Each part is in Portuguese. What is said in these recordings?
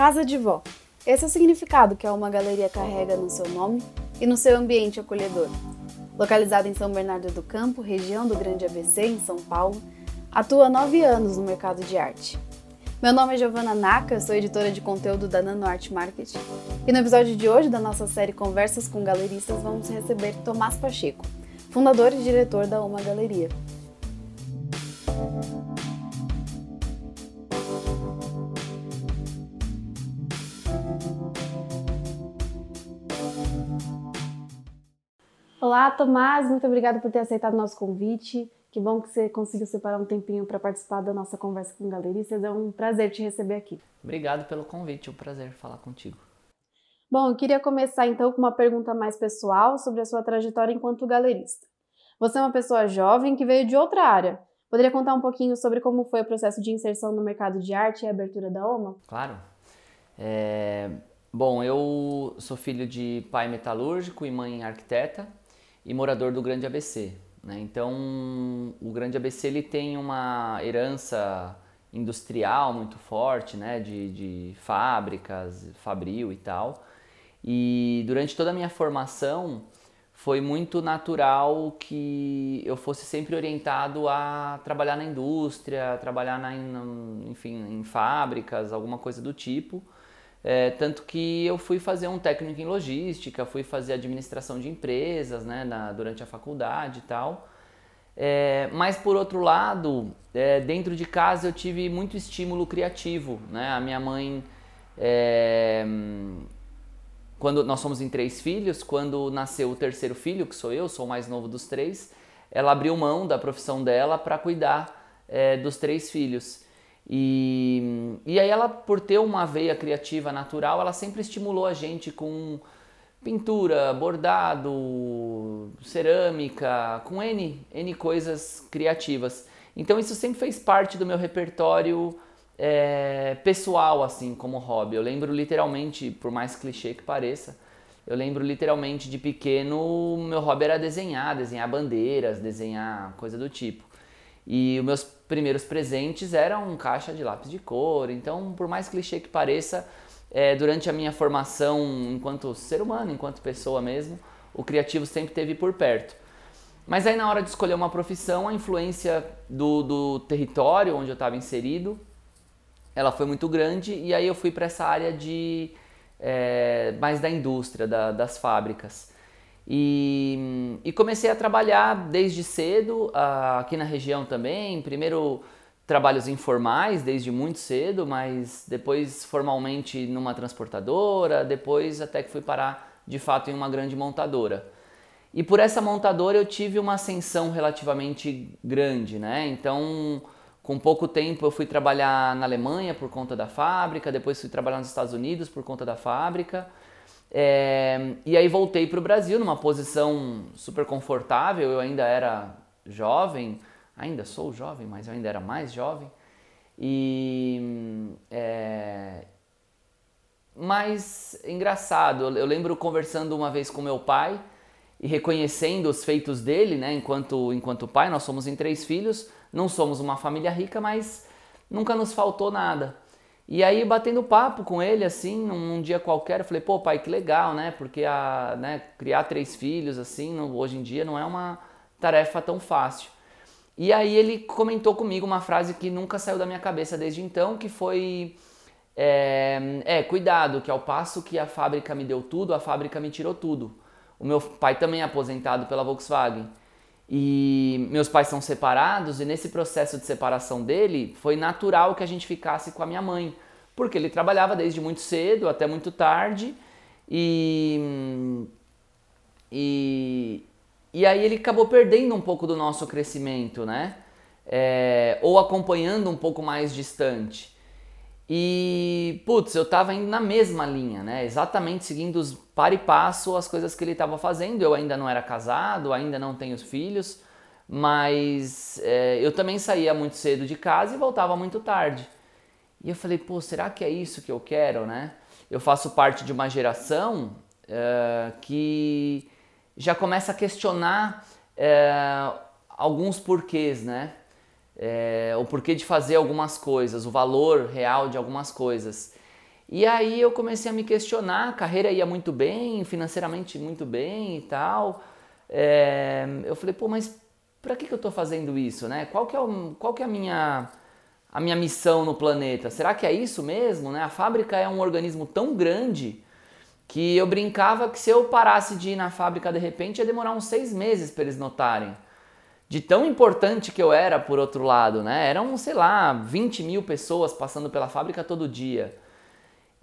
Casa de Vó. Esse é o significado que a Uma Galeria carrega no seu nome e no seu ambiente acolhedor. Localizada em São Bernardo do Campo, região do Grande ABC, em São Paulo, atua há nove anos no mercado de arte. Meu nome é Giovana Naka, sou editora de conteúdo da Nano Art Marketing e no episódio de hoje da nossa série Conversas com Galeristas vamos receber Tomás Pacheco, fundador e diretor da Uma Galeria. Olá, Tomás, muito obrigada por ter aceitado o nosso convite. Que bom que você conseguiu separar um tempinho para participar da nossa conversa com galeristas. É um prazer te receber aqui. Obrigado pelo convite, é um prazer falar contigo. Bom, eu queria começar então com uma pergunta mais pessoal sobre a sua trajetória enquanto galerista. Você é uma pessoa jovem que veio de outra área. Poderia contar um pouquinho sobre como foi o processo de inserção no mercado de arte e a abertura da OMA? Claro. É... Bom, eu sou filho de pai metalúrgico e mãe arquiteta e morador do Grande ABC. Né? Então, o Grande ABC ele tem uma herança industrial muito forte, né? de, de fábricas, fabril e tal. E durante toda a minha formação foi muito natural que eu fosse sempre orientado a trabalhar na indústria, trabalhar na, enfim, em fábricas, alguma coisa do tipo. É, tanto que eu fui fazer um técnico em logística, fui fazer administração de empresas né, na, durante a faculdade e tal. É, mas por outro lado, é, dentro de casa eu tive muito estímulo criativo. Né? A minha mãe, é, quando nós somos em três filhos, quando nasceu o terceiro filho, que sou eu, sou o mais novo dos três, ela abriu mão da profissão dela para cuidar é, dos três filhos. E, e aí ela, por ter uma veia criativa natural, ela sempre estimulou a gente com pintura, bordado, cerâmica, com N, N coisas criativas. Então isso sempre fez parte do meu repertório é, pessoal, assim, como hobby. Eu lembro literalmente, por mais clichê que pareça, eu lembro literalmente de pequeno, meu hobby era desenhar, desenhar bandeiras, desenhar coisa do tipo. E os meus primeiros presentes eram um caixa de lápis de cor. Então, por mais clichê que pareça, é, durante a minha formação enquanto ser humano, enquanto pessoa mesmo, o criativo sempre teve por perto. Mas aí na hora de escolher uma profissão, a influência do, do território onde eu estava inserido, ela foi muito grande e aí eu fui para essa área de é, mais da indústria, da, das fábricas. E, e, comecei a trabalhar desde cedo, aqui na região também. Primeiro trabalhos informais, desde muito cedo, mas depois formalmente numa transportadora, depois até que fui parar de fato em uma grande montadora. E por essa montadora eu tive uma ascensão relativamente grande, né? Então, com pouco tempo eu fui trabalhar na Alemanha por conta da fábrica, depois fui trabalhar nos Estados Unidos por conta da fábrica. É, e aí voltei para o Brasil numa posição super confortável. Eu ainda era jovem, ainda sou jovem, mas eu ainda era mais jovem. E é, mas engraçado, eu lembro conversando uma vez com meu pai e reconhecendo os feitos dele, né? Enquanto enquanto pai, nós somos em três filhos, não somos uma família rica, mas nunca nos faltou nada. E aí, batendo papo com ele, assim, num, dia qualquer, eu falei, pô, pai, que legal, né? Porque a, né, criar três filhos, assim, no, hoje em dia não é uma tarefa tão fácil. E aí ele comentou comigo uma frase que nunca saiu da minha cabeça desde então, que foi... É, é, cuidado, que ao passo que a fábrica me deu tudo, a fábrica me tirou tudo. O meu pai também é aposentado pela Volkswagen. E meus pais são separados, e nesse processo de separação dele, foi natural que a gente ficasse com a minha mãe, porque ele trabalhava desde muito cedo até muito tarde, e, e, e aí ele acabou perdendo um pouco do nosso crescimento, né? É, ou acompanhando um pouco mais distante. E, putz, eu tava indo na mesma linha, né? Exatamente seguindo os par e passo as coisas que ele estava fazendo. Eu ainda não era casado, ainda não tenho filhos, mas é, eu também saía muito cedo de casa e voltava muito tarde. E eu falei, pô, será que é isso que eu quero, né? Eu faço parte de uma geração é, que já começa a questionar é, alguns porquês, né? é, o porquê de fazer algumas coisas, o valor real de algumas coisas. E aí eu comecei a me questionar, a carreira ia muito bem, financeiramente muito bem e tal. Eu falei, pô, mas para que, que eu estou fazendo isso, né? Qual que é, o, qual que é a minha a minha missão no planeta? Será que é isso mesmo, né? A fábrica é um organismo tão grande que eu brincava que se eu parasse de ir na fábrica de repente ia demorar uns seis meses para eles notarem. De tão importante que eu era, por outro lado, né? Eram, sei lá, 20 mil pessoas passando pela fábrica todo dia.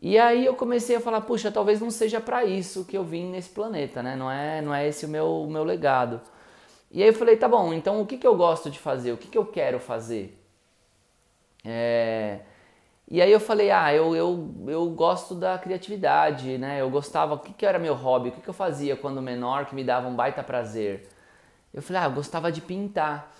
E aí eu comecei a falar, puxa, talvez não seja para isso que eu vim nesse planeta, né? Não é, não é esse o meu, o meu legado. E aí eu falei, tá bom, então o que, que eu gosto de fazer? O que, que eu quero fazer? É... E aí eu falei, ah, eu, eu, eu gosto da criatividade, né? Eu gostava, o que, que era meu hobby? O que, que eu fazia quando menor que me dava um baita prazer? Eu falei, ah, eu gostava de pintar.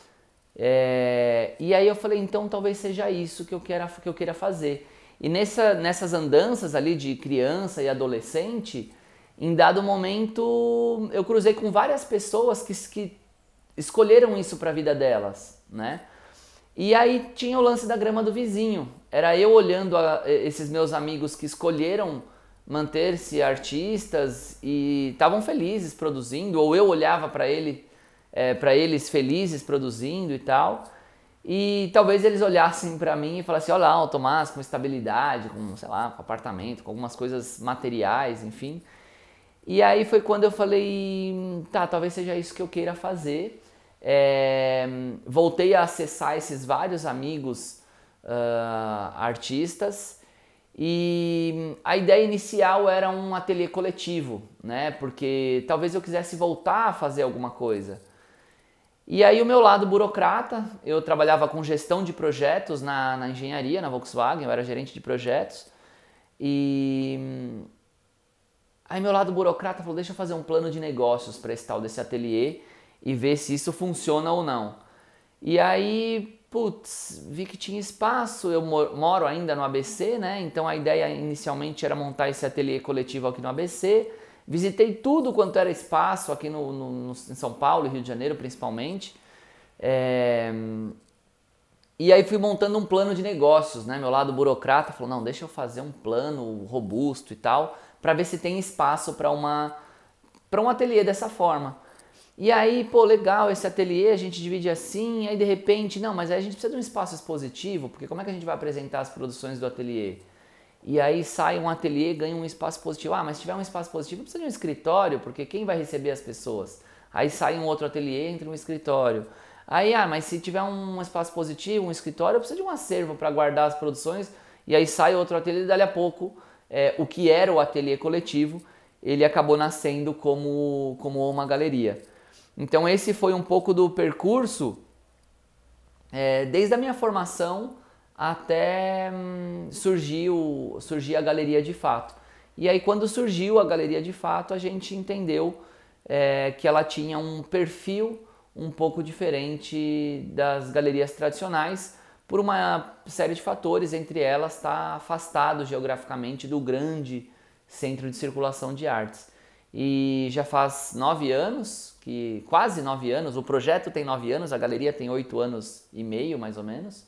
É... E aí eu falei, então talvez seja isso que eu queira, que eu queira fazer. E nessa, nessas andanças ali de criança e adolescente, em dado momento eu cruzei com várias pessoas que, que escolheram isso para a vida delas, né? E aí tinha o lance da grama do vizinho. Era eu olhando a, esses meus amigos que escolheram manter-se artistas e estavam felizes produzindo, ou eu olhava para ele, é, para eles felizes produzindo e tal. E talvez eles olhassem para mim e falassem: olha lá, o Tomás com estabilidade, com, sei lá, com apartamento, com algumas coisas materiais, enfim. E aí foi quando eu falei: tá, talvez seja isso que eu queira fazer. É, voltei a acessar esses vários amigos uh, artistas e a ideia inicial era um ateliê coletivo, né? Porque talvez eu quisesse voltar a fazer alguma coisa. E aí o meu lado burocrata, eu trabalhava com gestão de projetos na, na engenharia, na Volkswagen, eu era gerente de projetos. E aí meu lado burocrata falou, deixa eu fazer um plano de negócios para esse tal desse ateliê e ver se isso funciona ou não. E aí, putz, vi que tinha espaço, eu moro ainda no ABC, né? Então a ideia inicialmente era montar esse ateliê coletivo aqui no ABC. Visitei tudo quanto era espaço aqui no, no, no em São Paulo Rio de Janeiro, principalmente. É... E aí fui montando um plano de negócios, né? Meu lado burocrata falou: não, deixa eu fazer um plano robusto e tal, para ver se tem espaço para uma para um ateliê dessa forma. E aí, pô, legal esse ateliê, a gente divide assim, aí de repente, não, mas aí a gente precisa de um espaço expositivo, porque como é que a gente vai apresentar as produções do ateliê? E aí sai um ateliê, ganha um espaço positivo. Ah, mas se tiver um espaço positivo, precisa de um escritório, porque quem vai receber as pessoas? Aí sai um outro ateliê, entra um escritório. Aí, ah, mas se tiver um espaço positivo, um escritório, precisa de um acervo para guardar as produções. E aí sai outro ateliê, e dali a pouco, é, o que era o ateliê coletivo, ele acabou nascendo como, como uma galeria. Então esse foi um pouco do percurso é, desde a minha formação até hum, surgiu surgir a galeria de fato. E aí quando surgiu a galeria de fato a gente entendeu é, que ela tinha um perfil um pouco diferente das galerias tradicionais por uma série de fatores, entre elas estar tá afastado geograficamente do grande centro de circulação de artes. E já faz nove anos, que quase nove anos, o projeto tem nove anos, a galeria tem oito anos e meio mais ou menos,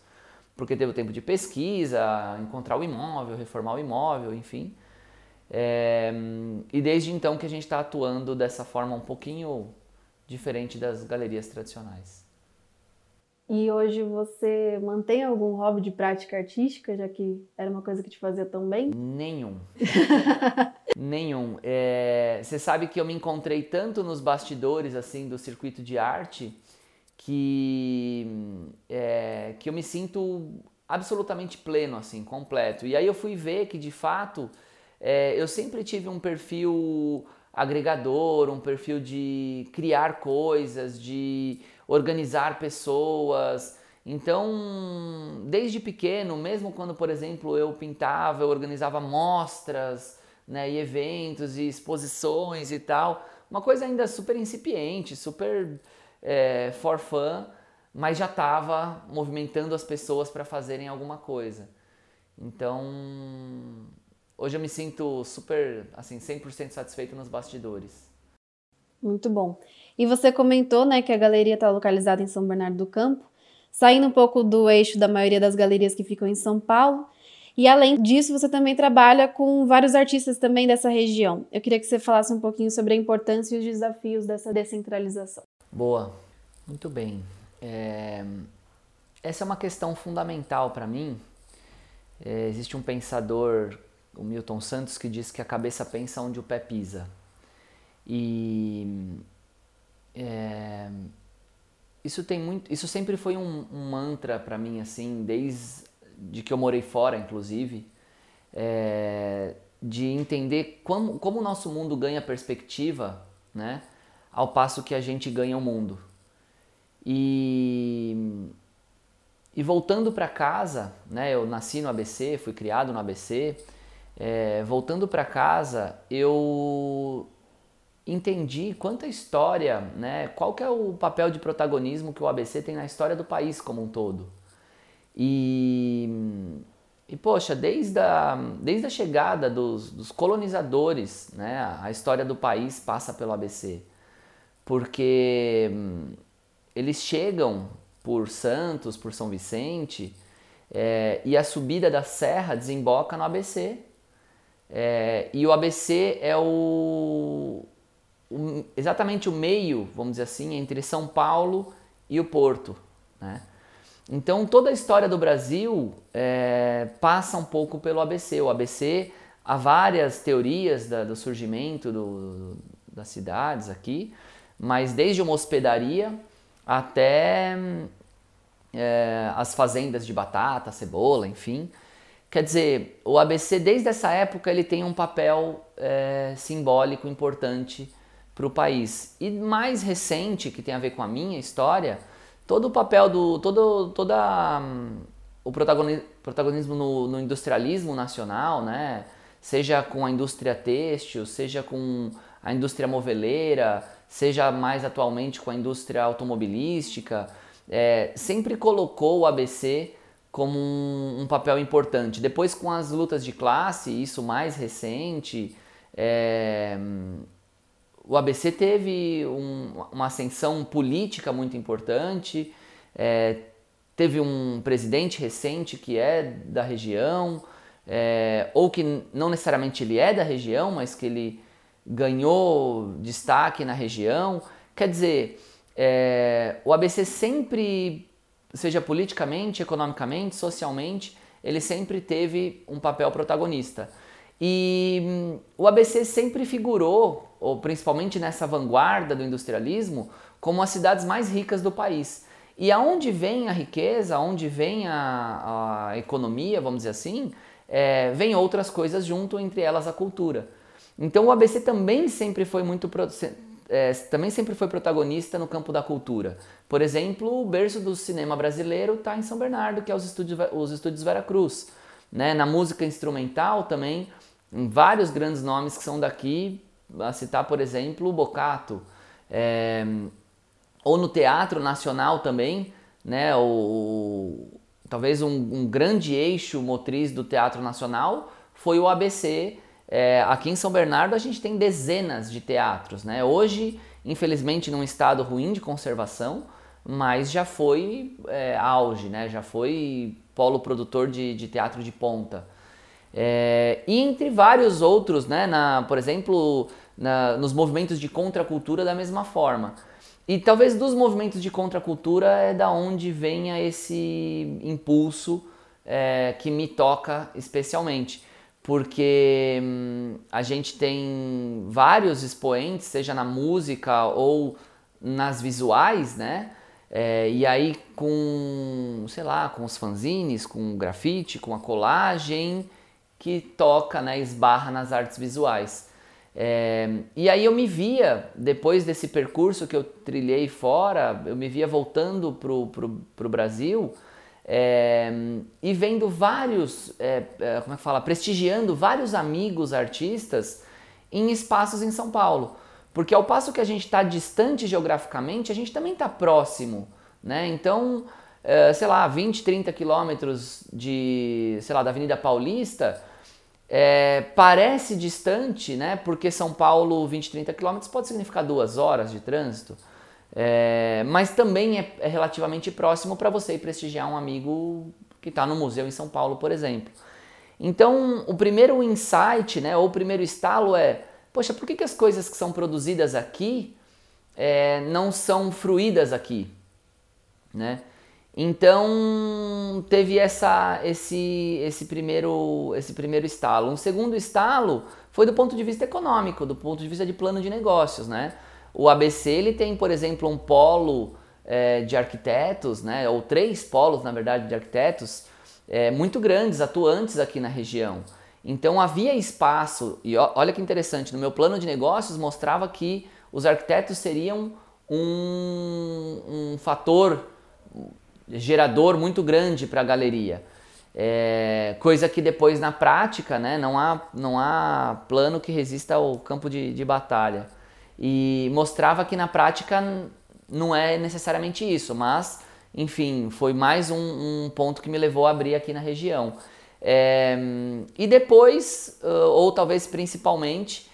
porque teve o tempo de pesquisa, encontrar o imóvel, reformar o imóvel, enfim. É, e desde então que a gente está atuando dessa forma um pouquinho diferente das galerias tradicionais. E hoje você mantém algum hobby de prática artística, já que era uma coisa que te fazia tão bem? Nenhum. Nenhum. É, você sabe que eu me encontrei tanto nos bastidores assim do circuito de arte que, é, que eu me sinto absolutamente pleno, assim, completo. E aí eu fui ver que de fato é, eu sempre tive um perfil agregador, um perfil de criar coisas, de organizar pessoas. Então, desde pequeno, mesmo quando, por exemplo, eu pintava, eu organizava mostras, né, e eventos e exposições e tal, uma coisa ainda super incipiente, super é, for fun, mas já estava movimentando as pessoas para fazerem alguma coisa. Então, hoje eu me sinto super, assim, 100% satisfeito nos bastidores. Muito bom. E você comentou, né, que a galeria está localizada em São Bernardo do Campo, saindo um pouco do eixo da maioria das galerias que ficam em São Paulo. E além disso, você também trabalha com vários artistas também dessa região. Eu queria que você falasse um pouquinho sobre a importância e os desafios dessa descentralização. Boa, muito bem. É... Essa é uma questão fundamental para mim. É, existe um pensador, o Milton Santos, que diz que a cabeça pensa onde o pé pisa. E é, isso tem muito, isso sempre foi um, um mantra para mim assim, desde que eu morei fora, inclusive, é, de entender como, como o nosso mundo ganha perspectiva, né, ao passo que a gente ganha o mundo. E e voltando para casa, né, eu nasci no ABC, fui criado no ABC. É, voltando para casa, eu entendi quanta história, né, qual que é o papel de protagonismo que o ABC tem na história do país como um todo. E, e poxa, desde a, desde a chegada dos, dos colonizadores, né, a história do país passa pelo ABC. Porque hum, eles chegam por Santos, por São Vicente, é, e a subida da serra desemboca no ABC. É, e o ABC é o, o, exatamente o meio, vamos dizer assim, entre São Paulo e o Porto. Né? Então toda a história do Brasil é, passa um pouco pelo ABC. O ABC, há várias teorias da, do surgimento do, das cidades aqui, mas desde uma hospedaria até é, as fazendas de batata, cebola, enfim. Quer dizer, o ABC desde essa época ele tem um papel é, simbólico importante para o país. E mais recente, que tem a ver com a minha história, todo o papel do todo toda um, o protagonismo no, no, industrialismo nacional, né? Seja com a indústria têxtil, seja com a indústria moveleira, seja mais atualmente com a indústria automobilística, é, sempre colocou o ABC como um, um, papel importante. Depois, com as lutas de classe, isso mais recente, é, o ABC teve um, uma ascensão política muito importante, é, teve um presidente recente que é da região, é, ou que não necessariamente ele é da região, mas que ele ganhou destaque na região. Quer dizer, é, o ABC sempre, seja politicamente, economicamente, socialmente, ele sempre teve um papel protagonista. E hum, o ABC sempre figurou, ou principalmente nessa vanguarda do industrialismo, como as cidades mais ricas do país. E aonde vem a riqueza, aonde vem a, a economia, vamos dizer assim, é, vem outras coisas junto, entre elas a cultura. Então o ABC também sempre foi muito é, também sempre foi protagonista no campo da cultura. Por exemplo, o berço do cinema brasileiro está em São Bernardo, que é os estúdios, os estúdios Veracruz. Né? Na música instrumental também, vários grandes nomes que são daqui, a citar, por exemplo, o Bocato. É, ou no Teatro Nacional também, né? o, talvez um, um grande eixo motriz do Teatro Nacional foi o ABC, é, aqui em São Bernardo a gente tem dezenas de teatros, né? Hoje, infelizmente, num estado ruim de conservação, mas já foi é, auge, né? Já foi polo produtor de, de teatro de ponta. É, e entre vários outros, né? Na, por exemplo, na, nos movimentos de contracultura da mesma forma. E talvez dos movimentos de contracultura é da onde venha esse impulso é, que me toca especialmente porque hum, a gente tem vários expoentes, seja na música ou nas visuais, né? É, e aí com, sei lá, com os fanzines, com o grafite, com a colagem que toca, né, esbarra nas artes visuais. É, e aí eu me via, depois desse percurso que eu trilhei fora, eu me via voltando pro, pro, pro Brasil é, e vendo vários, é, é, como é que fala, prestigiando vários amigos artistas em espaços em São Paulo. Porque ao passo que a gente está distante geograficamente, a gente também está próximo, né? Então, é, sei lá, 20, 30 quilômetros de, sei lá, da Avenida Paulista, é, parece distante, né? Porque São Paulo, 20, 30 quilômetros pode significar duas horas de trânsito. É, mas também é, é relativamente próximo para você ir prestigiar um amigo que está no museu em São Paulo, por exemplo. Então, o primeiro insight, né, ou o primeiro estalo é, poxa, por que, que as coisas que são produzidas aqui é, não são fruídas aqui, né? Então teve essa, esse, esse, primeiro, esse primeiro estalo. Um segundo estalo foi do ponto de vista econômico, do ponto de vista de plano de negócios, né? O ABC ele tem, por exemplo, um polo é, de arquitetos, né? Ou três polos, na verdade, de arquitetos é, muito grandes, atuantes aqui na região. Então havia espaço, e olha que interessante, no meu plano de negócios mostrava que os arquitetos seriam um, um fator gerador muito grande para a galeria. É, coisa que depois na prática né, não, há, não há plano que resista ao campo de, de batalha. E mostrava que na prática não é necessariamente isso, mas enfim, foi mais um, um ponto que me levou a abrir aqui na região. É, e depois, ou talvez principalmente,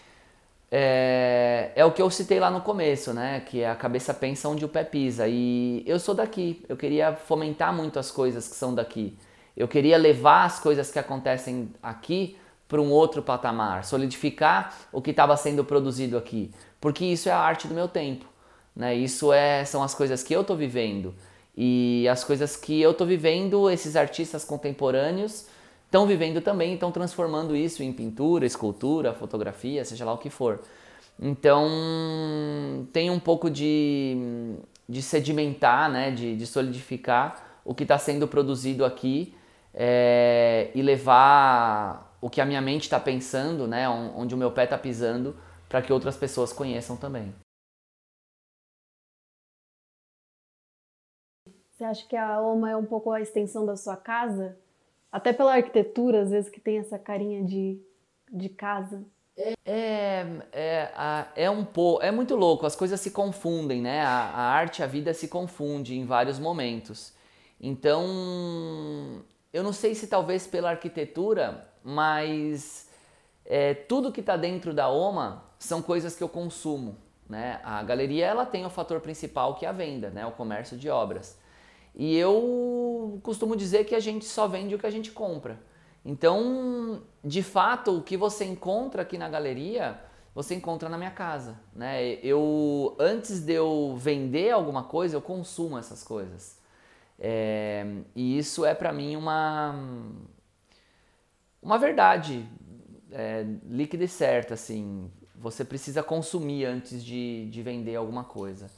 é, é, o que eu citei lá no começo, né? Que é a cabeça pensa onde o pé pisa. E eu sou daqui, eu queria fomentar muito as coisas que são daqui. Eu queria levar as coisas que acontecem aqui para um outro patamar, solidificar o que estava sendo produzido aqui, porque isso é a arte do meu tempo, né? Isso é, são as coisas que eu estou vivendo. E as coisas que eu estou vivendo, esses artistas contemporâneos estão vivendo também, estão transformando isso em pintura, escultura, fotografia, seja lá o que for. Então tem um pouco de, de sedimentar, né, de, de solidificar o que está sendo produzido aqui é, e levar o que a minha mente está pensando, né, onde o meu pé está pisando, para que outras pessoas conheçam também. Você acha que a OMA é um pouco a extensão da sua casa? Até pela arquitetura, às vezes, que tem essa carinha de, de casa. É, é, é um pouco, é muito louco, as coisas se confundem, né? A, a arte, a vida se confunde em vários momentos. Então, eu não sei se talvez pela arquitetura, mas é, tudo que está dentro da OMA são coisas que eu consumo. Né? A galeria ela tem o fator principal que é a venda, né? o comércio de obras. E eu costumo dizer que a gente só vende o que a gente compra. Então, de fato, o que você encontra aqui na galeria, você encontra na minha casa, né? Eu antes de eu vender alguma coisa, eu consumo essas coisas. É, e isso é para mim uma uma verdade é, líquida e certa, assim. Você precisa consumir antes de, de vender alguma coisa.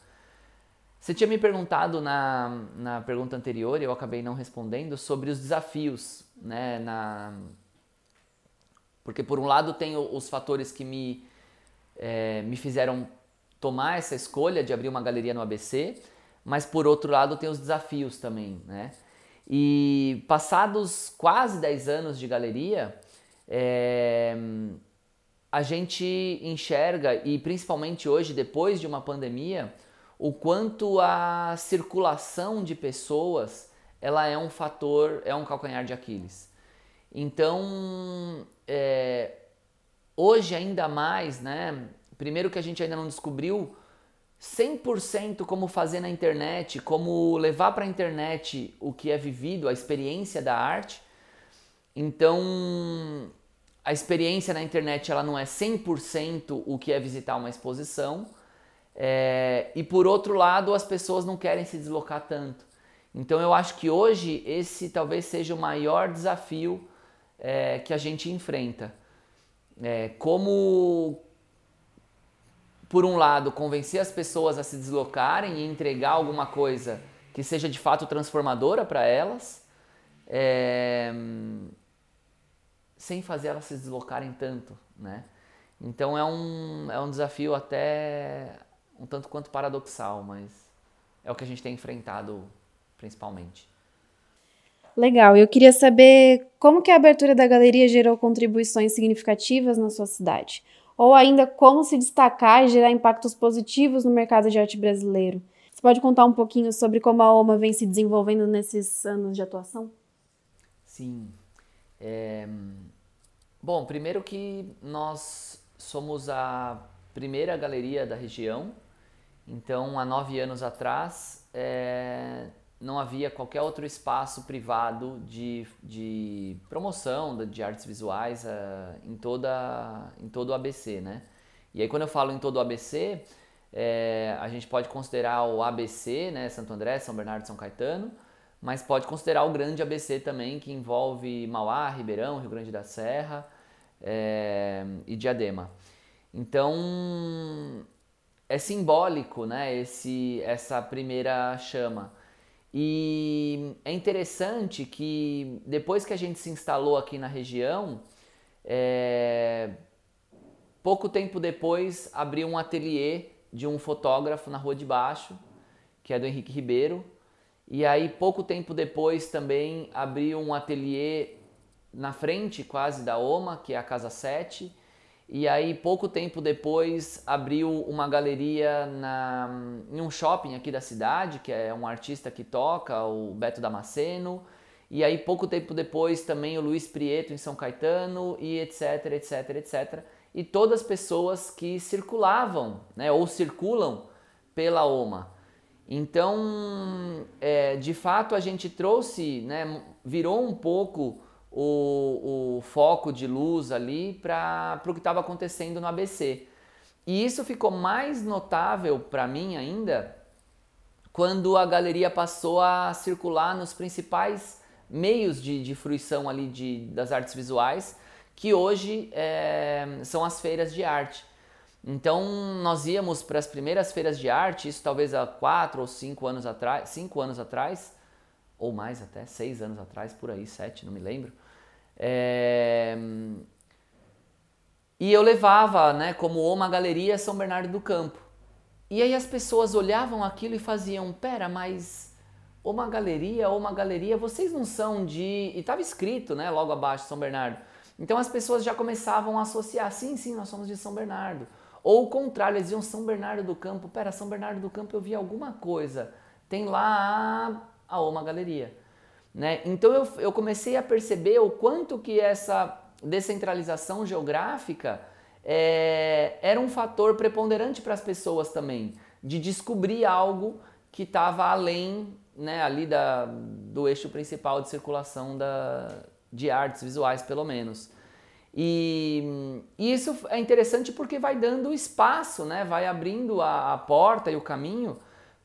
Você tinha me perguntado na, na pergunta anterior, eu acabei não respondendo, sobre os desafios, né? Na... Porque por um lado tem os fatores que me, é, me fizeram tomar essa escolha de abrir uma galeria no ABC, mas por outro lado tem os desafios também, né? E passados quase 10 anos de galeria, é, a gente enxerga, e principalmente hoje, depois de uma pandemia, o quanto a circulação de pessoas ela é um fator, é um calcanhar de Aquiles. Então, é, hoje ainda mais, né? Primeiro que a gente ainda não descobriu 100% como fazer na internet, como levar para a internet o que é vivido, a experiência da arte. Então, a experiência na internet ela não é 100% o que é visitar uma exposição, é, e por outro lado, as pessoas não querem se deslocar tanto. Então eu acho que hoje esse talvez seja o maior desafio é, que a gente enfrenta. É, como, por um lado, convencer as pessoas a se deslocarem e entregar alguma coisa que seja de fato transformadora para elas, é, sem fazer elas se deslocarem tanto, né? Então é um, é um desafio até um tanto quanto paradoxal, mas é o que a gente tem enfrentado principalmente. Legal. Eu queria saber como que a abertura da galeria gerou contribuições significativas na sua cidade, ou ainda como se destacar e gerar impactos positivos no mercado de arte brasileiro. Você pode contar um pouquinho sobre como a OMA vem se desenvolvendo nesses anos de atuação? Sim. É... Bom, primeiro que nós somos a primeira galeria da região então, há nove anos atrás, é, não havia qualquer outro espaço privado de, de promoção de artes visuais uh, em, toda, em todo o ABC, né? E aí quando eu falo em todo o ABC, é, a gente pode considerar o ABC, né, Santo André, São Bernardo São Caetano, mas pode considerar o grande ABC também, que envolve Mauá, Ribeirão, Rio Grande da Serra é, e Diadema. Então é simbólico né, esse, essa primeira chama. E é interessante que depois que a gente se instalou aqui na região, é, pouco tempo depois abriu um ateliê de um fotógrafo na Rua de Baixo, que é do Henrique Ribeiro. E aí, pouco tempo depois, também abriu um ateliê na frente quase da OMA, que é a Casa 7. E aí, pouco tempo depois, abriu uma galeria na, em um shopping aqui da cidade, que é um artista que toca, o Beto Damasceno. E aí, pouco tempo depois, também o Luiz Prieto em São Caetano, e etc, etc, etc e todas as pessoas que circulavam, né, ou circulam pela OMA. Então, é, de fato, a gente trouxe, né, virou um pouco o, o foco de luz ali para o que estava acontecendo no ABC. E isso ficou mais notável para mim ainda quando a galeria passou a circular nos principais meios de, de fruição ali de, das artes visuais, que hoje é, são as feiras de arte. Então nós íamos para as primeiras feiras de arte, isso talvez há quatro ou cinco anos atrás, cinco anos atrás, ou mais até, seis anos atrás, por aí, sete, não me lembro. É, e eu levava, né, como uma galeria São Bernardo do Campo. E aí as pessoas olhavam aquilo e faziam, pera, mas uma galeria, uma galeria, vocês não são de. E estava escrito, né, logo abaixo, São Bernardo então as pessoas já começavam a associar, sim, sim, nós somos de São Bernardo. Ou o contrário, eles diziam São Bernardo do Campo, pera, São Bernardo do Campo eu vi alguma coisa, tem lá a, a Galeria. Né? Então eu, eu comecei a perceber o quanto que essa descentralização geográfica é, era um fator preponderante para as pessoas também, de descobrir algo que estava além né, ali da, do eixo principal de circulação da, de artes visuais, pelo menos. E, e, isso é interessante porque vai dando espaço, né? vai abrindo a, a porta e o caminho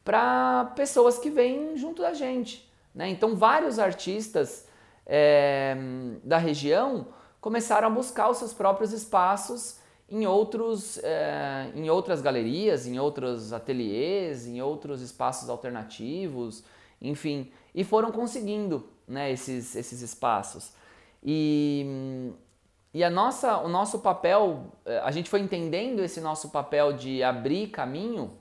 para pessoas que vêm junto da gente. Né? Então, vários artistas é, da região começaram a buscar os seus próprios espaços em, outros, é, em outras galerias, em outros ateliês, em outros espaços alternativos, enfim, e foram conseguindo né, esses, esses espaços. E, e a nossa, o nosso papel, eh, a gente foi entendendo esse nosso papel de abrir caminho,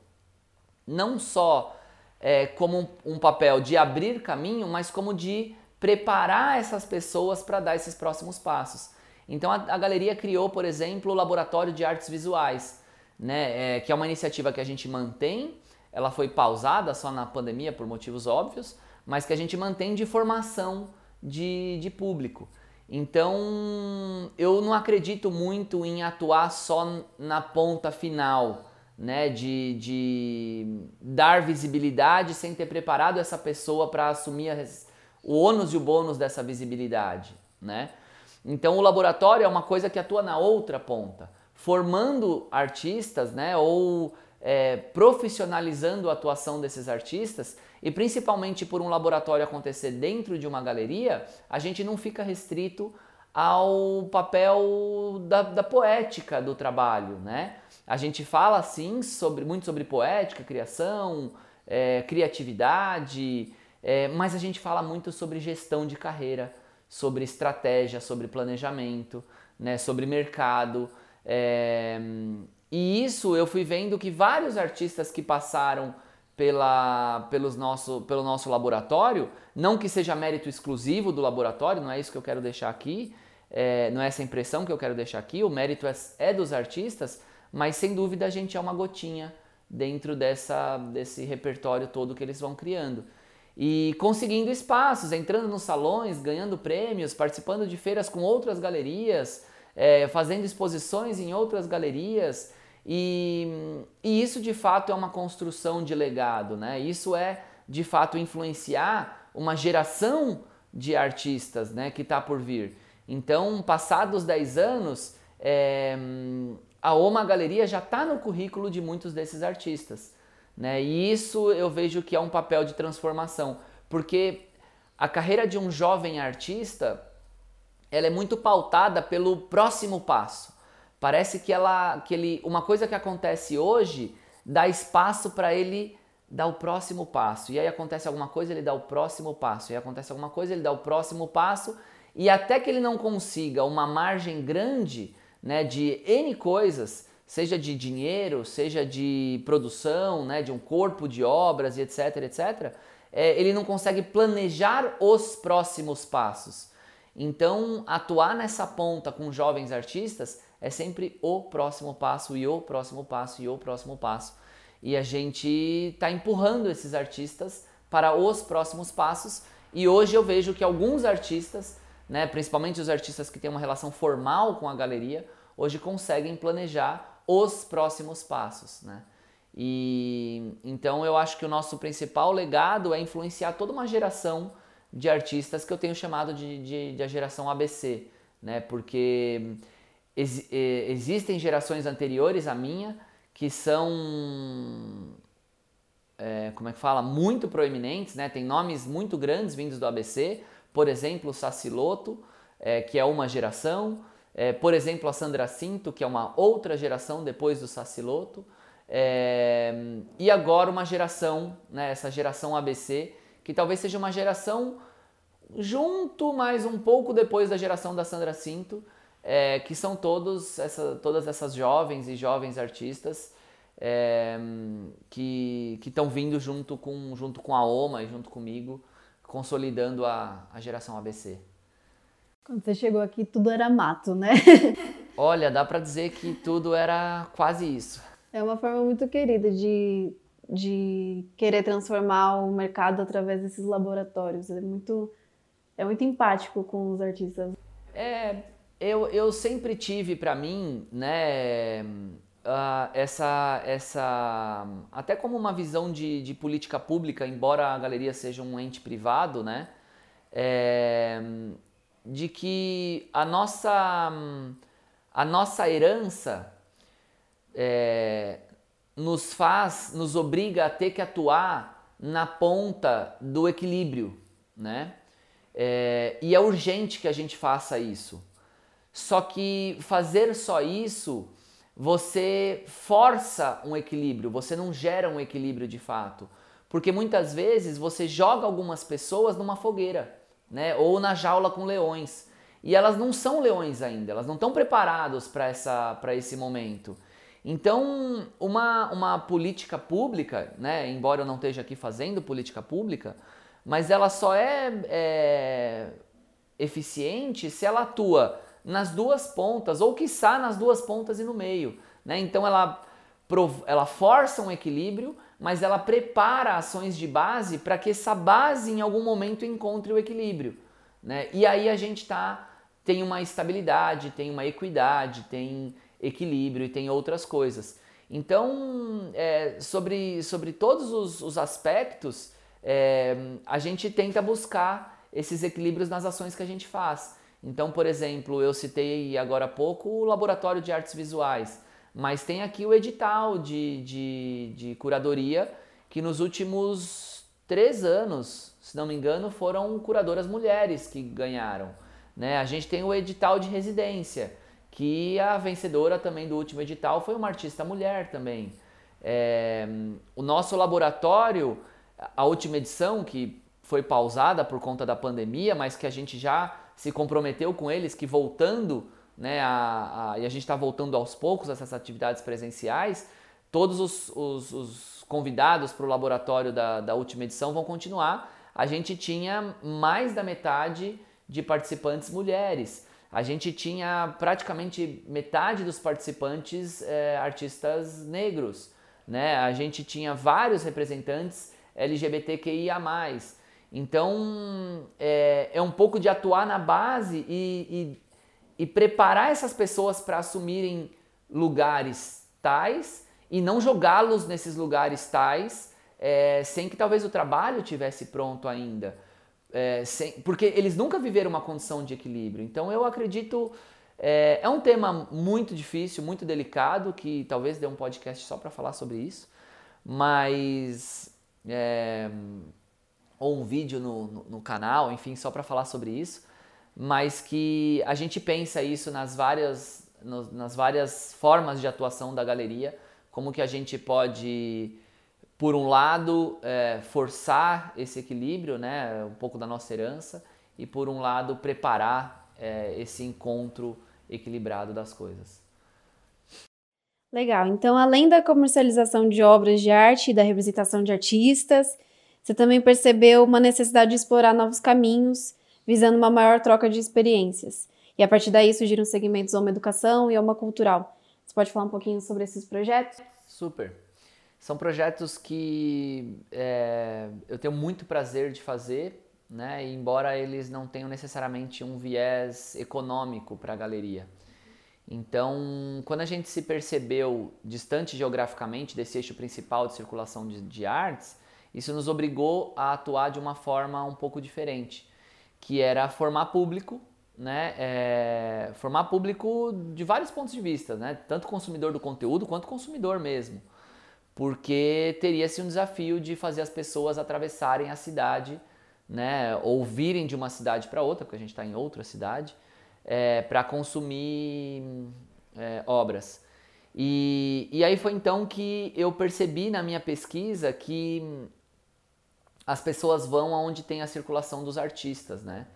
não só é, como um, um papel de abrir caminho, mas como de preparar essas pessoas para dar esses próximos passos. Então a, a, galeria criou, por exemplo, o Laboratório de Artes Visuais, né, é, que é uma iniciativa que a gente mantém, ela foi pausada só na pandemia por motivos óbvios, mas que a gente mantém de formação de, de público. Então eu não acredito muito em atuar só na ponta final, né? De, de dar visibilidade sem ter preparado essa pessoa para assumir o ônus e o bônus dessa visibilidade, né? Então o laboratório é uma coisa que atua na outra ponta, formando artistas, né? Ou é, profissionalizando a atuação desses artistas e principalmente por um laboratório acontecer dentro de uma galeria, a gente não fica restrito ao papel da, da poética do trabalho, né? A gente fala sim sobre muito sobre poética, criação, é, criatividade, é, mas a gente fala muito sobre gestão de carreira, sobre estratégia, sobre planejamento, né, sobre mercado. É, e isso eu fui vendo que vários artistas que passaram pela, pelos nosso, pelo nosso laboratório, não que seja mérito exclusivo do laboratório, não é isso que eu quero deixar aqui, é, não é essa impressão que eu quero deixar aqui, o mérito é, é dos artistas, mas sem dúvida a gente é uma gotinha dentro dessa, desse repertório todo que eles vão criando. E conseguindo espaços, entrando nos salões, ganhando prêmios, participando de feiras com outras galerias, é, fazendo exposições em outras galerias. E, e, isso de fato é uma construção de legado, né? Isso é de fato influenciar uma geração de artistas né, que está por vir. Então, passados 10 anos, é, a Oma Galeria já está no currículo de muitos desses artistas. Né? E isso eu vejo que é um papel de transformação, porque a carreira de um jovem artista ela é muito pautada pelo próximo passo. Parece que ela, que ele, uma coisa que acontece hoje dá espaço para ele dar o próximo passo. E aí acontece alguma coisa, ele dá o próximo passo. E aí acontece alguma coisa, ele dá o próximo passo. E até que ele não consiga uma margem grande né, de N coisas, seja de dinheiro, seja de produção, né, de um corpo de obras e etc, etc, é, ele não consegue planejar os próximos passos. Então, atuar nessa ponta com jovens artistas é sempre o próximo passo e o próximo passo e o próximo passo. E a gente está empurrando esses artistas para os próximos passos. E hoje eu vejo que alguns artistas, né, principalmente os artistas que têm uma relação formal com a galeria, hoje conseguem planejar os próximos passos. Né? E então eu acho que o nosso principal legado é influenciar toda uma geração de artistas que eu tenho chamado de, de, de a geração ABC, né? Porque ex, existem gerações anteriores à minha que são é, como é que fala muito proeminentes, né? Tem nomes muito grandes vindos do ABC, por exemplo, o Saciloto, é, que é uma geração, é, por exemplo, a Sandra Cinto, que é uma outra geração depois do Saciloto, é, e agora uma geração, né, essa geração ABC, que talvez seja uma geração junto, mas um pouco depois da geração da Sandra Cinto, é, que são todos essa, todas essas jovens e jovens artistas é, que estão vindo junto com, junto com a OMA e junto comigo, consolidando a, a geração ABC. Quando você chegou aqui, tudo era mato, né? Olha, dá para dizer que tudo era quase isso. É uma forma muito querida de, de querer transformar o mercado através desses laboratórios. É muito, é muito empático com os artistas. É, eu, eu sempre tive para mim, né, uh, essa, essa, até como uma visão de, de política pública, embora a galeria seja um ente privado, né, é, de que a nossa, a nossa herança é, nos faz, nos obriga a ter que atuar na ponta do equilíbrio, né? É, e é urgente que a gente faça isso. Só que fazer só isso, você força um equilíbrio, você não gera um equilíbrio de fato. Porque muitas vezes você joga algumas pessoas numa fogueira, né? Ou na jaula com leões. E elas não são leões ainda, elas não estão preparadas para esse momento. Então, uma, uma política pública, né, embora eu não esteja aqui fazendo política pública, mas ela só é, é eficiente se ela atua nas duas pontas, ou quiçá nas duas pontas e no meio. Né? Então ela, ela força um equilíbrio, mas ela prepara ações de base para que essa base em algum momento encontre o equilíbrio. Né? E aí a gente tá, tem uma estabilidade, tem uma equidade, tem equilíbrio e tem outras coisas. Então, é, sobre, sobre todos os, os aspectos, é, a gente tenta buscar esses equilíbrios nas ações que a gente faz. Então, por exemplo, eu citei agora há pouco o Laboratório de Artes Visuais, mas tem aqui o edital de, de, de curadoria que nos últimos três anos, se não me engano, foram curadoras mulheres que ganharam. Né? A gente tem o edital de residência, que a vencedora também do último edital foi uma artista mulher também. É, o nosso laboratório, a última edição, que foi pausada por conta da pandemia, mas que a gente já se comprometeu com eles que voltando, né, a, a e a gente está voltando aos poucos a essas atividades presenciais, todos os, os, os convidados para o laboratório da, da última edição vão continuar. A gente tinha mais da metade de participantes mulheres. A gente tinha praticamente metade dos participantes é, artistas negros. Né? A gente tinha vários representantes LGBTQIA. Então é, é um pouco de atuar na base e, e, e preparar essas pessoas para assumirem lugares tais e não jogá-los nesses lugares tais é, sem que talvez o trabalho tivesse pronto ainda. É, sem, porque eles nunca viveram uma condição de equilíbrio. Então eu acredito. É, é um tema muito difícil, muito delicado, que talvez dê um podcast só para falar sobre isso, mas. Ou um vídeo no, no, no canal, enfim, só para falar sobre isso, mas que a gente pensa isso nas várias, no, nas várias formas de atuação da galeria, como que a gente pode por um lado, é, forçar esse equilíbrio, né, um pouco da nossa herança, e por um lado, preparar é, esse encontro equilibrado das coisas. Legal. Então, além da comercialização de obras de arte e da representação de artistas, você também percebeu uma necessidade de explorar novos caminhos, visando uma maior troca de experiências. E a partir daí surgiram segmentos Oma Educação e Oma Cultural. Você pode falar um pouquinho sobre esses projetos? Super. São projetos que é, eu tenho muito prazer de fazer, né? embora eles não tenham necessariamente um viés econômico para a galeria. Então, quando a gente se percebeu distante geograficamente desse eixo principal de circulação de, de artes, isso nos obrigou a atuar de uma forma um pouco diferente, que era formar público, né? É, formar público de vários pontos de vista, né? tanto consumidor do conteúdo quanto consumidor mesmo porque teria-se um desafio de fazer as pessoas atravessarem a cidade, né, ou virem de uma cidade para outra, porque a gente está em outra cidade, é, para consumir é, obras. E, e aí foi então que eu percebi na minha pesquisa que as pessoas vão aonde tem a circulação dos artistas, né?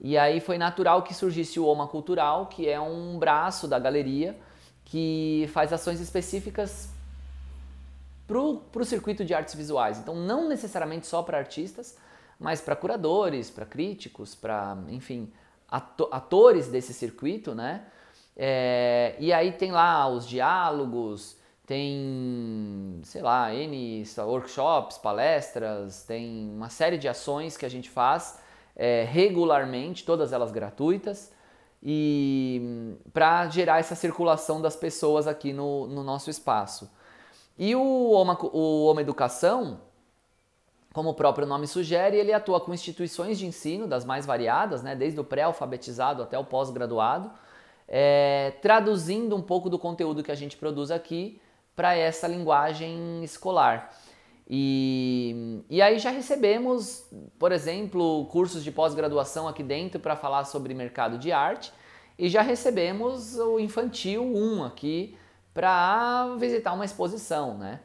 E aí foi natural que surgisse o Oma Cultural, que é um braço da galeria que faz ações específicas para o circuito de artes visuais. Então, não necessariamente só para artistas, mas para curadores, para críticos, para, enfim, atores desse circuito, né? É, e aí tem lá os diálogos, tem, sei lá, N workshops, palestras, tem uma série de ações que a gente faz é, regularmente, todas elas gratuitas, e para gerar essa circulação das pessoas aqui no, no nosso espaço. E o Oma, o Educação, como o próprio nome sugere, ele atua com instituições de ensino das mais variadas, né, desde o pré-alfabetizado até o pós-graduado, é, traduzindo um pouco do conteúdo que a gente produz aqui para essa linguagem escolar. E, e aí já recebemos, por exemplo, cursos de pós-graduação aqui dentro para falar sobre mercado de arte, e já recebemos o Infantil 1 aqui para visitar uma exposição, né?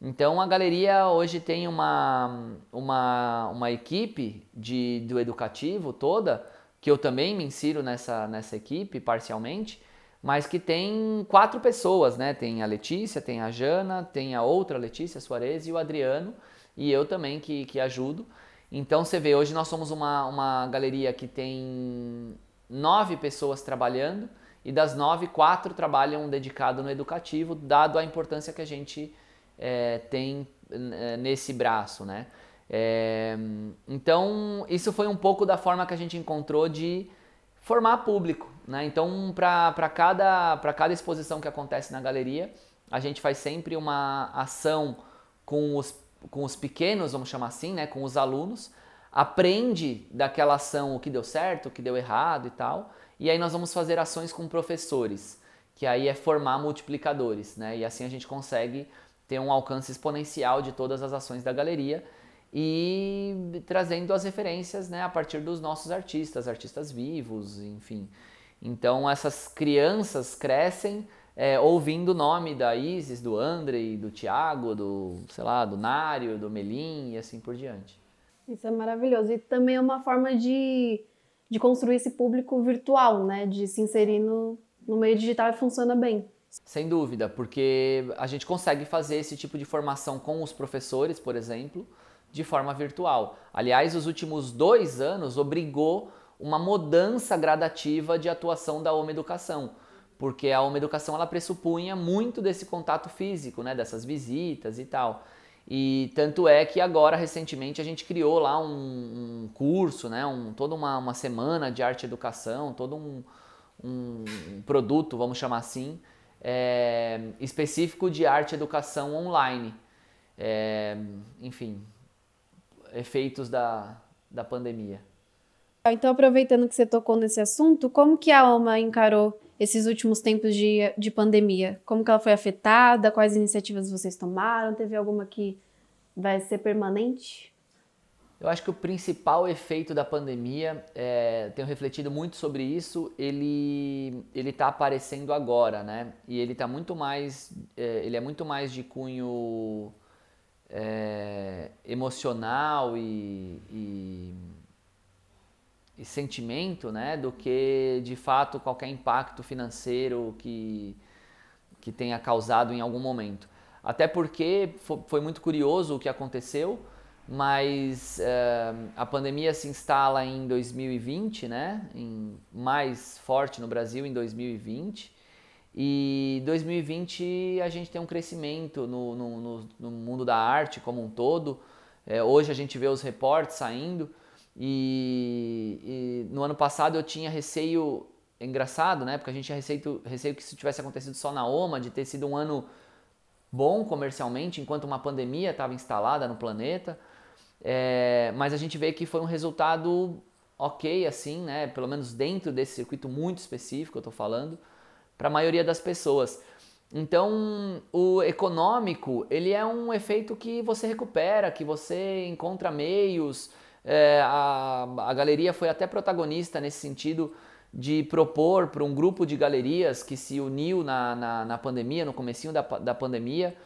Então a galeria hoje tem uma, uma, uma equipe de, do educativo toda, que eu também me insiro nessa, nessa equipe parcialmente, mas que tem quatro pessoas, né? Tem a Letícia, tem a Jana, tem a outra Letícia Soares e o Adriano, e eu também que, que ajudo. Então você vê, hoje nós somos uma, uma galeria que tem nove pessoas trabalhando, e das nove, quatro trabalham dedicado no educativo, dado a importância que a gente é, tem é, nesse braço, né? É, então, isso foi um pouco da forma que a gente encontrou de formar público, né? Então, para cada, cada exposição que acontece na galeria, a gente faz sempre uma ação com os, com os pequenos, vamos chamar assim, né? Com os alunos, aprende daquela ação o que deu certo, o que deu errado e tal, e aí nós vamos fazer ações com professores, que aí é formar multiplicadores, né? E assim a gente consegue ter um alcance exponencial de todas as ações da galeria e trazendo as referências, né, a partir dos nossos artistas, artistas vivos, enfim. Então essas crianças crescem é, ouvindo o nome da Isis, do Andrei, do Tiago, do, sei lá, do Nário, do Melim e assim por diante. Isso é maravilhoso. E também é uma forma de de construir esse público virtual, né? De se inserir no, no meio digital e funciona bem. Sem dúvida, porque a gente consegue fazer esse tipo de formação com os professores, por exemplo, de forma virtual. Aliás, os últimos dois anos obrigou uma mudança gradativa de atuação da Home Educação, porque a Home Educação ela pressupunha muito desse contato físico, né, dessas visitas e tal. E tanto é que agora, recentemente, a gente criou lá um, um curso, né? um, toda uma, uma semana de arte educação, todo um, um produto, vamos chamar assim, é, específico de arte educação online. é, enfim, efeitos da, da pandemia. Então, aproveitando que você tocou nesse assunto, como que a Alma encarou esses últimos tempos de, de pandemia? Como que ela foi afetada? Quais iniciativas vocês tomaram? Teve alguma que vai ser permanente? Eu acho que o principal efeito da pandemia, é, tenho refletido muito sobre isso, ele ele está aparecendo agora, né? E ele está muito mais, é, ele é muito mais de cunho é, emocional e, e, e, sentimento, né? Do que de fato qualquer impacto financeiro que que tenha causado em algum momento. Até porque foi muito curioso o que aconteceu mas uh, a pandemia se instala em 2020, né? Em, mais forte no Brasil em 2020. E 2020 a gente tem um crescimento no, no, no, mundo da arte como um todo. É, hoje a gente vê os reportes saindo e, e, no ano passado eu tinha receio, é engraçado, né? Porque a gente tinha receio, receio que isso tivesse acontecido só na OMA, de ter sido um ano bom comercialmente, enquanto uma pandemia estava instalada no planeta. É, mas a gente vê que foi um resultado ok, assim, né? Pelo menos dentro desse circuito muito específico, eu estou falando, para a maioria das pessoas. Então, o econômico, ele é um efeito que você recupera, que você encontra meios. É, a, a galeria foi até protagonista nesse sentido de propor para um grupo de galerias que se uniu na, na, na pandemia, no comecinho da, da pandemia,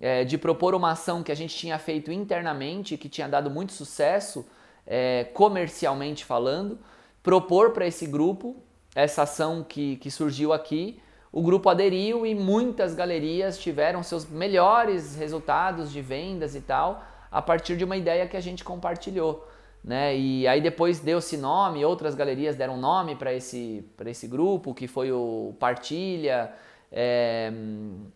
é, de propor uma ação que a gente tinha feito internamente, que tinha dado muito sucesso é, comercialmente falando, propor para esse grupo essa ação que, que surgiu aqui. O grupo aderiu e muitas galerias tiveram seus melhores resultados de vendas e tal, a partir de uma ideia que a gente compartilhou. Né? E aí depois deu-se nome, outras galerias deram nome para esse, esse grupo, que foi o Partilha, é,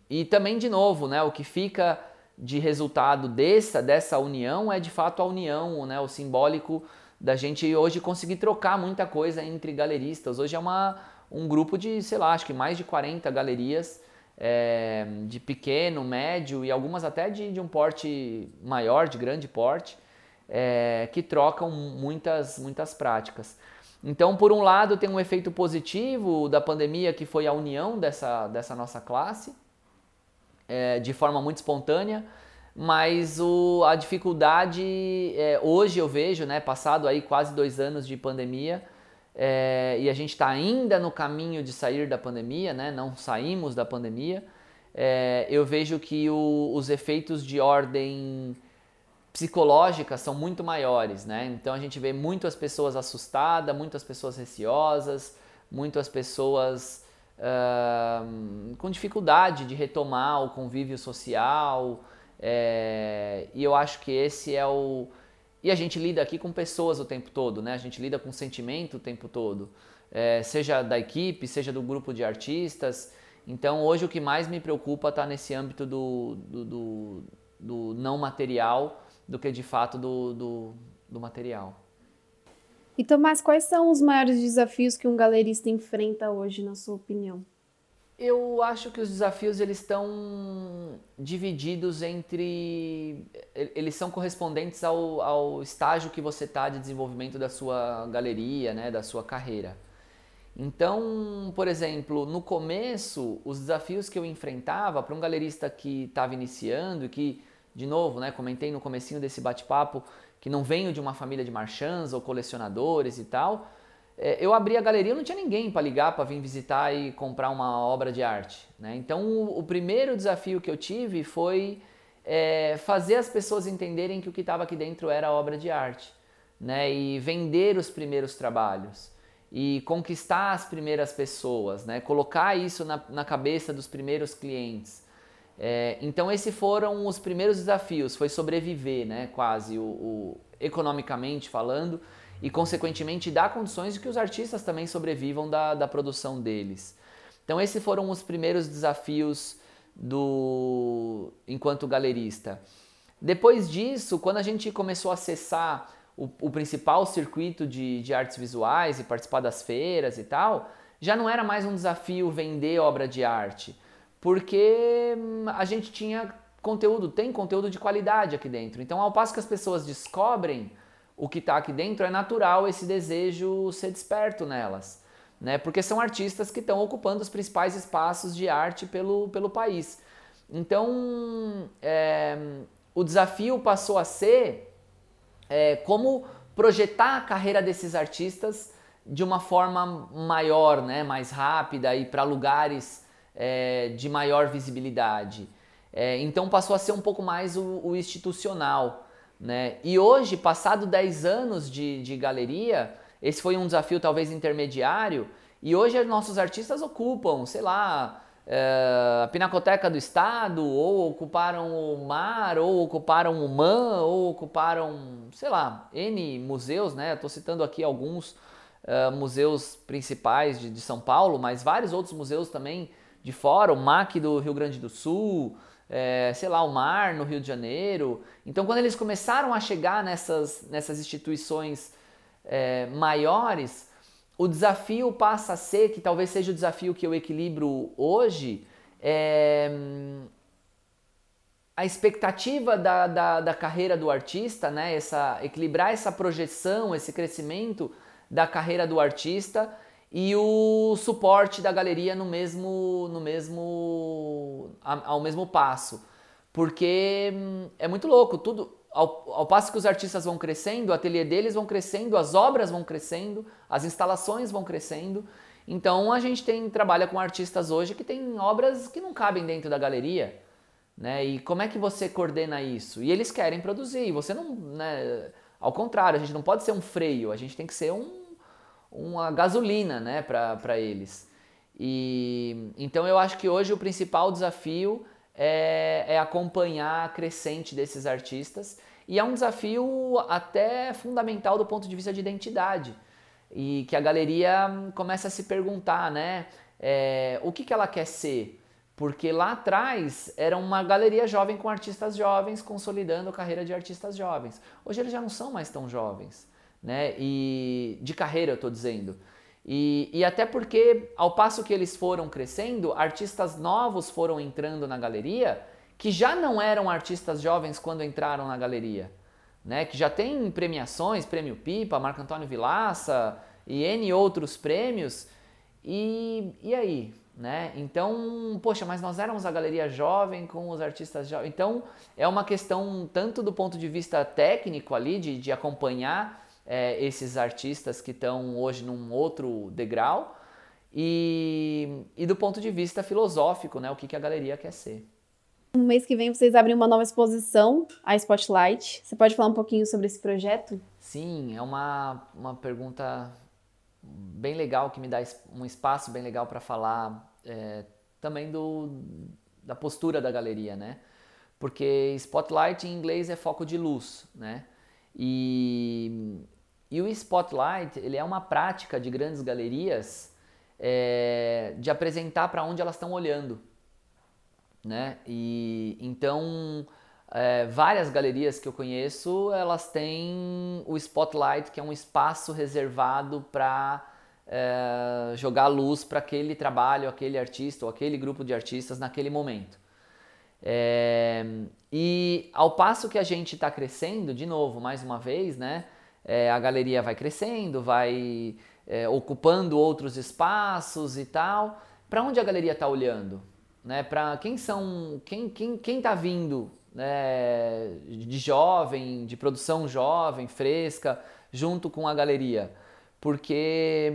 e também, de novo, né, o que fica de resultado dessa, dessa união é de fato a união, né, o simbólico da gente hoje conseguir trocar muita coisa entre galeristas. Hoje é uma, um grupo de, sei lá, acho que mais de 40 galerias é, de pequeno, médio e algumas até de, de um porte maior, de grande porte, é, que trocam muitas, muitas práticas. Então, por um lado, tem um efeito positivo da pandemia, que foi a união dessa, dessa nossa classe, é, de forma muito espontânea, mas o, a dificuldade, é, hoje eu vejo, né, passado aí quase dois anos de pandemia, é, e a gente está ainda no caminho de sair da pandemia, né, não saímos da pandemia, é, eu vejo que o, os efeitos de ordem psicológicas são muito maiores, né? Então a gente vê muitas pessoas assustadas, muitas pessoas receosas, muitas pessoas uh, com dificuldade de retomar o convívio social. É, e eu acho que esse é o. E a gente lida aqui com pessoas o tempo todo, né? A gente lida com sentimento o tempo todo, é, seja da equipe, seja do grupo de artistas. Então hoje o que mais me preocupa está nesse âmbito do, do, do, do não material do que de fato do, do, do material. E Tomás, quais são os maiores desafios que um galerista enfrenta hoje, na sua opinião? Eu acho que os desafios eles estão divididos entre. Eles são correspondentes ao, ao estágio que você está de desenvolvimento da sua galeria, né, da sua carreira. Então, por exemplo, no começo, os desafios que eu enfrentava para um galerista que estava iniciando e que de novo, né, comentei no comecinho desse bate-papo que não venho de uma família de marchands ou colecionadores e tal. É, eu abri a galeria, não tinha ninguém para ligar para vir visitar e comprar uma obra de arte. Né? Então, o, o, primeiro desafio que eu tive foi é, fazer as pessoas entenderem que o que estava aqui dentro era obra de arte, né? E vender os primeiros trabalhos e conquistar as primeiras pessoas, né? Colocar isso na, na cabeça dos primeiros clientes. É, então esses foram os primeiros desafios, foi sobreviver, né, quase, o, o, economicamente falando, e consequentemente dar condições de que os artistas também sobrevivam da, da produção deles. Então esses foram os primeiros desafios do enquanto galerista. Depois disso, quando a gente começou a acessar o, o principal circuito de, de artes visuais e participar das feiras e tal, já não era mais um desafio vender obra de arte porque hum, a gente tinha conteúdo, tem conteúdo de qualidade aqui dentro. Então, ao passo que as pessoas descobrem o que está aqui dentro, é natural esse desejo ser desperto nelas. Né? Porque são artistas que estão ocupando os principais espaços de arte pelo, pelo país. Então, é, o desafio passou a ser é, como projetar a carreira desses artistas de uma forma maior, né, mais rápida e para lugares é, de maior visibilidade. É, então passou a ser um pouco mais o, o institucional. Né? E hoje, passado 10 anos de, de galeria, esse foi um desafio talvez intermediário, e hoje nossos artistas ocupam, sei lá, é, a Pinacoteca do Estado, ou ocuparam o Mar, ou ocuparam o MAN, ou ocuparam, sei lá, N museus, né? Estou citando aqui alguns uh, museus principais de, de, São Paulo, mas vários outros museus também de fora, o MAC do Rio Grande do Sul, é, sei lá, o MAR no Rio de Janeiro. Então, quando eles começaram a chegar nessas, nessas instituições é, maiores, o desafio passa a ser, que talvez seja o desafio que eu equilibro hoje, é, a expectativa da, da, da, carreira do artista, né? essa, equilibrar essa projeção, esse crescimento da carreira do artista e o suporte da galeria no mesmo, no mesmo, ao mesmo passo. Porque hum, é muito louco, tudo, ao, ao, passo que os artistas vão crescendo, o ateliê deles vão crescendo, as obras vão crescendo, as instalações vão crescendo. Então a gente tem trabalha com artistas hoje que tem obras que não cabem dentro da galeria, né? E como é que você coordena isso? E eles querem produzir, você não, né? Ao contrário, a gente não pode ser um freio, a gente tem que ser um, uma gasolina né, para eles. E, então eu acho que hoje o principal desafio é, é acompanhar a crescente desses artistas e é um desafio até fundamental do ponto de vista de identidade e que a galeria começa a se perguntar, né, é, o que, que ela quer ser? Porque lá atrás era uma galeria jovem com artistas jovens consolidando a carreira de artistas jovens. Hoje eles já não são mais tão jovens, né? E de carreira eu estou dizendo. E, e até porque, ao passo que eles foram crescendo, artistas novos foram entrando na galeria que já não eram artistas jovens quando entraram na galeria. Né? Que já tem premiações, Prêmio Pipa, Marco Antônio Vilaça e N outros prêmios. E, e aí? Né? Então, poxa, mas nós éramos a galeria jovem com os artistas jovens. Então, é uma questão tanto do ponto de vista técnico ali, de, de acompanhar é, esses artistas que estão hoje num outro degrau, e, e do ponto de vista filosófico, né? O que, que a galeria quer ser. No mês que vem vocês abrem uma nova exposição, a Spotlight. Você pode falar um pouquinho sobre esse projeto? Sim, é uma, uma pergunta bem legal que me dá um espaço bem legal para falar é, também do, da postura da galeria, né? Porque spotlight em inglês é foco de luz, né? E, e o spotlight ele é uma prática de grandes galerias é, de apresentar para onde elas estão olhando, né? E então é, várias galerias que eu conheço, elas têm o spotlight, que é um espaço reservado para é, jogar luz para aquele trabalho, aquele artista ou aquele grupo de artistas naquele momento. É, e ao passo que a gente está crescendo, de novo, mais uma vez, né? É, a galeria vai crescendo, vai é, ocupando outros espaços e tal. Para onde a galeria está olhando? Né? Para quem são, quem quem quem está vindo né, de jovem, de produção jovem, fresca, junto com a galeria. Porque,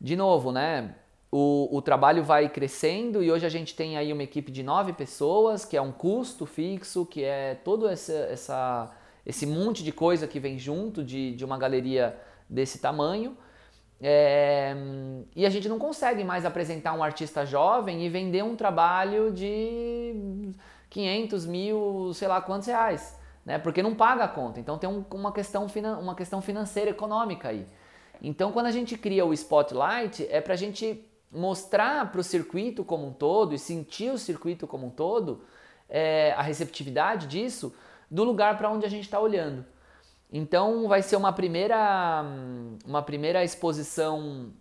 de novo, né, o, o trabalho vai crescendo e hoje a gente tem aí uma equipe de nove pessoas, que é um custo fixo, que é todo essa, essa, esse monte de coisa que vem junto de, de uma galeria desse tamanho. É, e a gente não consegue mais apresentar um artista jovem e vender um trabalho de 500 mil, sei lá quantos reais, né? Porque não paga a conta. Então tem um, uma, questão, uma questão financeira, econômica aí. Então quando a gente cria o Spotlight, é para a gente mostrar para o circuito como um todo e sentir o circuito como um todo, é, a receptividade disso, do lugar para onde a gente está olhando. Então vai ser uma primeira, uma primeira exposição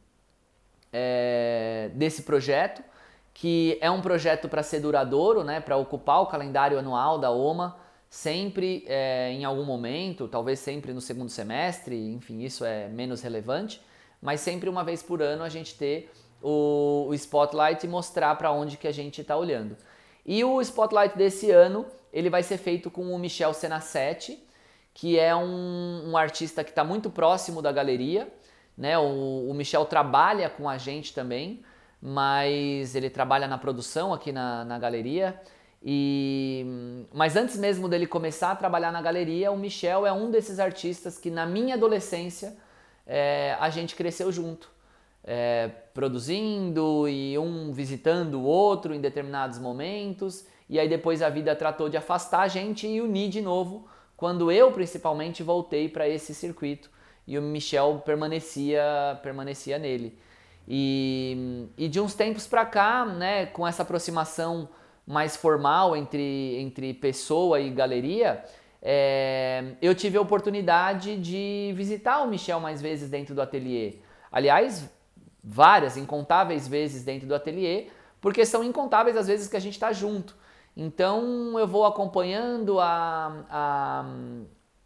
é, desse projeto que é um projeto para ser duradouro, né, para ocupar o calendário anual da OMA, sempre é, em algum momento, talvez sempre no segundo semestre, enfim, isso é menos relevante, mas sempre uma vez por ano a gente ter o, o spotlight e mostrar para onde que a gente está olhando. E o spotlight desse ano ele vai ser feito com o Michel Senassetti, que é um, um artista que está muito próximo da galeria. Né? O, o, Michel trabalha com a gente também, mas ele trabalha na produção aqui na, na galeria. E, mas antes mesmo dele começar a trabalhar na galeria, o Michel é um desses artistas que na minha adolescência é, a gente cresceu junto, é, produzindo e um visitando o outro em determinados momentos. E aí depois a vida tratou de afastar a gente e unir de novo, quando eu principalmente voltei para esse circuito e o Michel permanecia permanecia nele. E, e de uns tempos para cá, né, com essa aproximação mais formal entre, entre pessoa e galeria, é, eu tive a oportunidade de visitar o Michel mais vezes dentro do ateliê. Aliás, várias, incontáveis vezes dentro do ateliê, porque são incontáveis as vezes que a gente está junto. Então eu vou acompanhando a, a,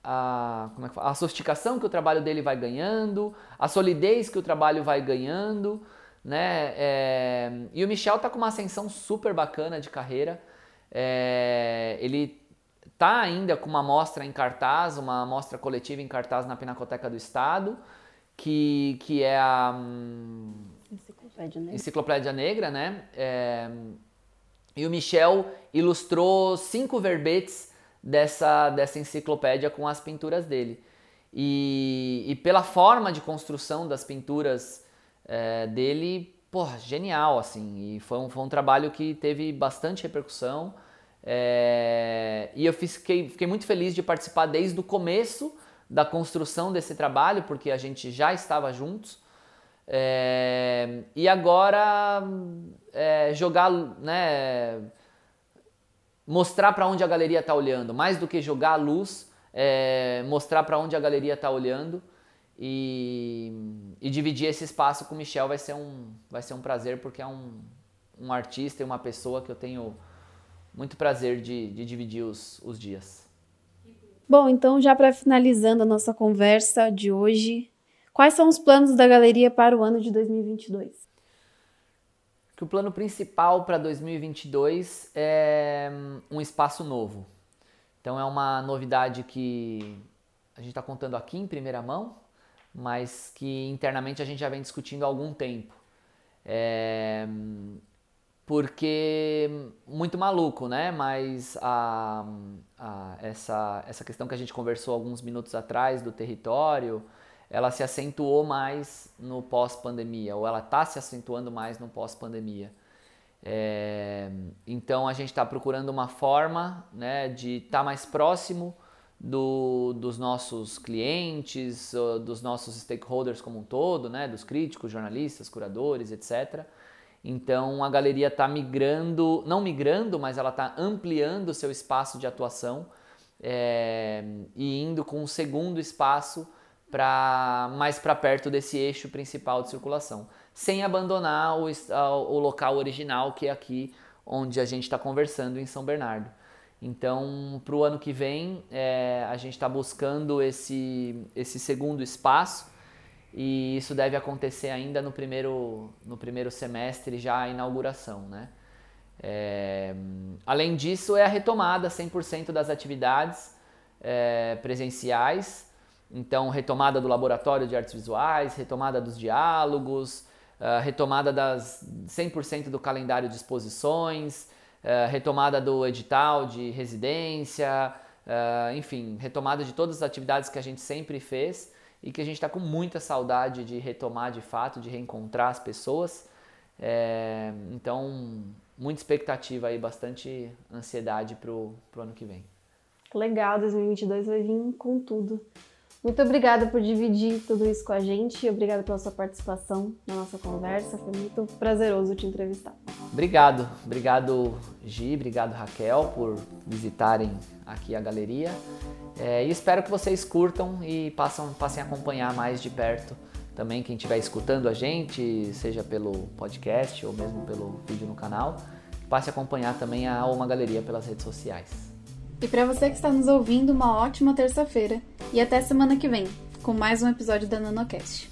a, como é que fala? a sofisticação que o trabalho dele vai ganhando, a solidez que o trabalho vai ganhando, né? É, e o Michel tá com uma ascensão super bacana de carreira. É, ele tá ainda com uma mostra em cartaz, uma mostra coletiva em cartaz na Pinacoteca do Estado, que, que é a hum, Enciclopédia Negra, Enciclopédia Negra né? É, e o Michel ilustrou cinco verbetes dessa, dessa enciclopédia com as pinturas dele. E, e pela forma de construção das pinturas é, dele, porra, genial, assim. E foi um, foi um trabalho que teve bastante repercussão. É, e eu fiquei, fiquei muito feliz de participar desde o começo da construção desse trabalho, porque a gente já estava juntos. É, e agora é, jogar, né, mostrar para onde a galeria está olhando, mais do que jogar a luz, é, mostrar para onde a galeria está olhando e, e, dividir esse espaço com o Michel vai ser um, vai ser um prazer, porque é um, um artista e uma pessoa que eu tenho muito prazer de, de dividir os, os dias. Bom, então já para finalizando a nossa conversa de hoje, Quais são os planos da galeria para o ano de 2022? Que o plano principal para 2022 é hum, um espaço novo. Então é uma novidade que a gente está contando aqui em primeira mão, mas que internamente a gente já vem discutindo há algum tempo. É, porque muito maluco, né? Mas a, a, essa, essa questão que a gente conversou alguns minutos atrás do território, ela se acentuou mais no pós-pandemia, ou ela está se acentuando mais no pós-pandemia. É, então a gente está procurando uma forma né, de estar tá mais próximo do, dos nossos clientes, dos nossos stakeholders como um todo, né, dos críticos, jornalistas, curadores, etc. Então a galeria está migrando, não migrando, mas ela está ampliando seu espaço de atuação é, e indo com um segundo espaço para mais para perto desse eixo principal de circulação, sem abandonar o, o local original que é aqui onde a gente está conversando em São Bernardo. Então, para o ano que vem, é, a gente está buscando esse, esse segundo espaço e isso deve acontecer ainda no primeiro, no primeiro semestre, já a inauguração. Né? É, além disso, é a retomada 100% das atividades é, presenciais então, retomada do laboratório de artes visuais, retomada dos diálogos, uh, retomada das 100% do calendário de exposições, uh, retomada do edital de residência, uh, enfim, retomada de todas as atividades que a gente sempre fez e que a gente está com muita saudade de retomar de fato, de reencontrar as pessoas. É, então, muita expectativa aí, bastante ansiedade para o ano que vem. Legal, 2022 vai vir com tudo. Muito obrigada por dividir tudo isso com a gente. Obrigada pela sua participação na nossa conversa. Foi muito prazeroso te entrevistar. Obrigado. Obrigado, Gi. Obrigado, Raquel, por visitarem aqui a galeria. É, e espero que vocês curtam e passam, passem a acompanhar mais de perto também quem estiver escutando a gente, seja pelo podcast ou mesmo pelo vídeo no canal, passe a acompanhar também a Uma Galeria pelas redes sociais. E para você que está nos ouvindo, uma ótima terça-feira e até semana que vem com mais um episódio da NanoCast.